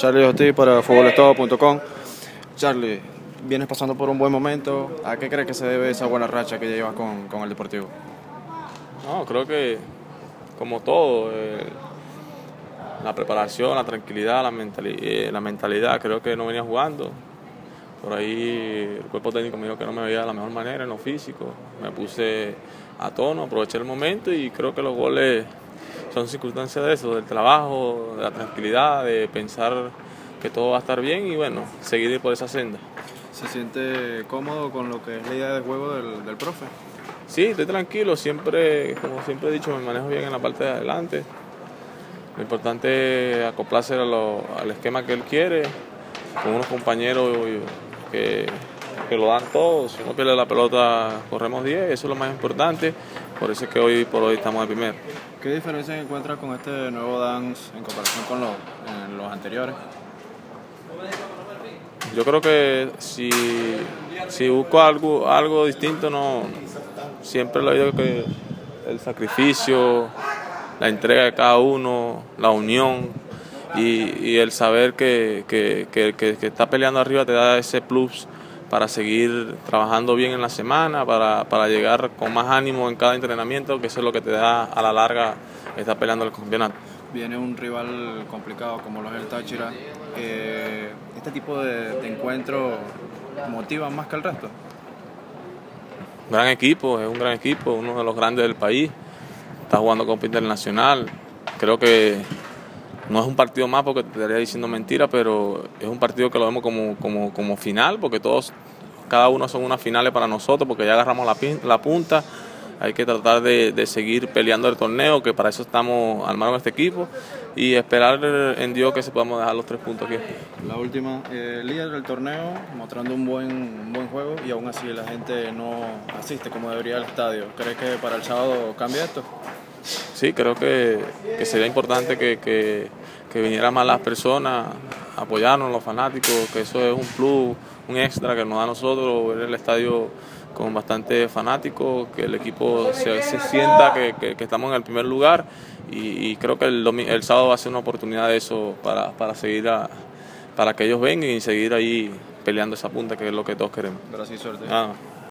Charlie Ortiz para futbolestado.com. Charlie, vienes pasando por un buen momento. ¿A qué crees que se debe esa buena racha que llevas con, con el Deportivo? No, creo que como todo, eh, la preparación, la tranquilidad, la, eh, la mentalidad, creo que no venía jugando. Por ahí el cuerpo técnico me dijo que no me veía de la mejor manera en lo físico. Me puse a tono, aproveché el momento y creo que los goles son circunstancias de eso, del trabajo, de la tranquilidad, de pensar que todo va a estar bien y bueno, seguir por esa senda. ¿Se siente cómodo con lo que es la idea de juego del, del profe? Sí, estoy tranquilo, siempre, como siempre he dicho, me manejo bien en la parte de adelante. Lo importante es acoplarse al esquema que él quiere, con unos compañeros que, que lo dan todo. Si uno pierde la pelota, corremos 10, eso es lo más importante. Por eso es que hoy por hoy estamos de primero. ¿Qué diferencia encuentras con este nuevo dance en comparación con los, los anteriores? Yo creo que si, si busco algo, algo distinto, no siempre lo digo que el sacrificio, la entrega de cada uno, la unión y, el saber que, que, que, que, está peleando arriba te da ese plus para seguir trabajando bien en la semana, para, para llegar con más ánimo en cada entrenamiento, que eso es lo que te da a la larga estar peleando el campeonato. Viene un rival complicado como lo es el Táchira. Eh, ¿Este tipo de, de encuentros motiva más que el resto? Gran equipo, es un gran equipo, uno de los grandes del país. Está jugando Copa Internacional. Creo que no es un partido más porque te estaría diciendo mentira, pero es un partido que lo vemos como, como, como final, porque todos, cada uno son unas finales para nosotros, porque ya agarramos la, la punta. Hay que tratar de, de, seguir peleando el torneo, que para eso estamos armando este equipo, y esperar en Dios que se podamos dejar los tres puntos aquí. La última, eh, líder del torneo, mostrando un buen, un buen juego, y aún así la gente no asiste como debería al estadio. ¿Crees que para el sábado cambia esto? Sí, creo que, que sería importante que, que, que vinieran más las personas, apoyarnos, los fanáticos, que eso es un plus, un extra que nos da a nosotros ver el estadio con bastante fanáticos, que el equipo se, se sienta que, que, que, estamos en el primer lugar y, y creo que el, el, sábado va a ser una oportunidad de eso para, para seguir a, para que ellos vengan y seguir ahí peleando esa punta que es lo que todos queremos. Gracias, suerte. Ah.